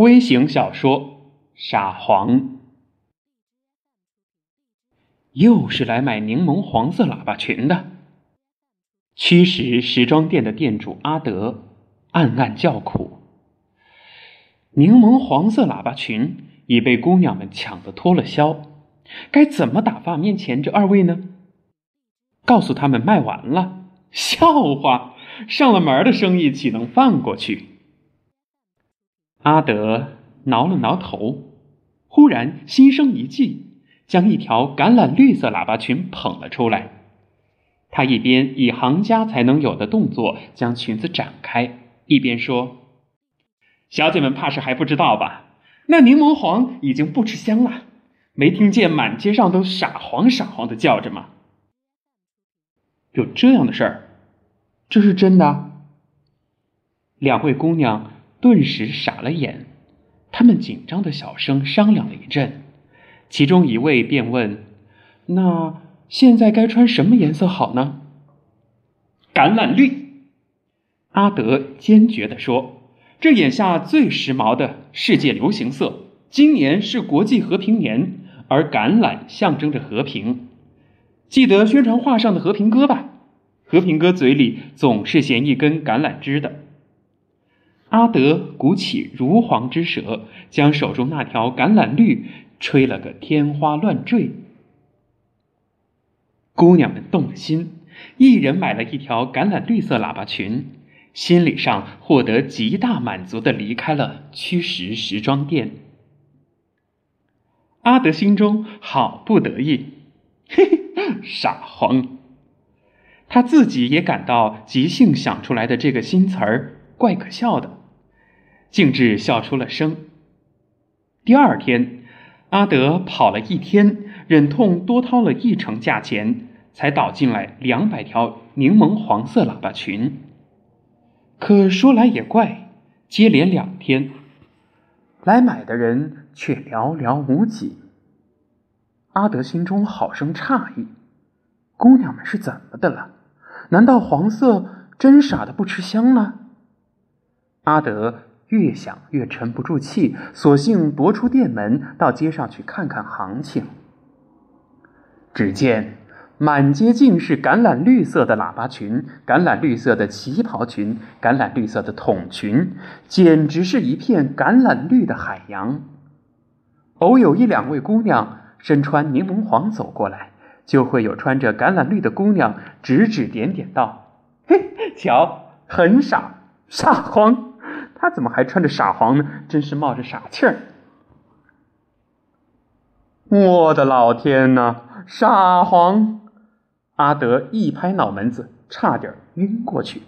微型小说《傻黄》，又是来买柠檬黄色喇叭裙的。驱使时装店的店主阿德暗暗叫苦：柠檬黄色喇叭裙已被姑娘们抢得脱了销，该怎么打发面前这二位呢？告诉他们卖完了，笑话！上了门的生意岂能放过去？阿德挠了挠头，忽然心生一计，将一条橄榄绿色喇叭裙捧了出来。他一边以行家才能有的动作将裙子展开，一边说：“小姐们怕是还不知道吧？那柠檬黄已经不吃香了，没听见满街上都傻黄傻黄的叫着吗？有这样的事儿？这是真的？”两位姑娘。顿时傻了眼，他们紧张的小声商量了一阵，其中一位便问：“那现在该穿什么颜色好呢？”橄榄绿，阿德坚决地说：“这眼下最时髦的世界流行色。今年是国际和平年，而橄榄象征着和平。记得宣传画上的和平鸽吧？和平鸽嘴里总是衔一根橄榄枝的。”阿德鼓起如簧之舌，将手中那条橄榄绿吹了个天花乱坠。姑娘们动了心，一人买了一条橄榄绿色喇叭裙，心理上获得极大满足的离开了驱石时装店。阿德心中好不得意，嘿嘿，傻黄。他自己也感到即兴想出来的这个新词儿怪可笑的。径直笑出了声。第二天，阿德跑了一天，忍痛多掏了一成价钱，才倒进来两百条柠檬黄色喇叭裙。可说来也怪，接连两天，来买的人却寥寥无几。阿德心中好生诧异：姑娘们是怎么的了？难道黄色真傻的不吃香了？阿德。越想越沉不住气，索性踱出店门，到街上去看看行情。只见满街尽是橄榄绿色的喇叭裙、橄榄绿色的旗袍裙、橄榄绿色的筒裙，简直是一片橄榄绿的海洋。偶有一两位姑娘身穿柠檬黄走过来，就会有穿着橄榄绿的姑娘指指点点道：“嘿，瞧，很傻，傻黄。”他怎么还穿着傻黄呢？真是冒着傻气儿！我的老天呐，傻黄！阿德一拍脑门子，差点晕过去。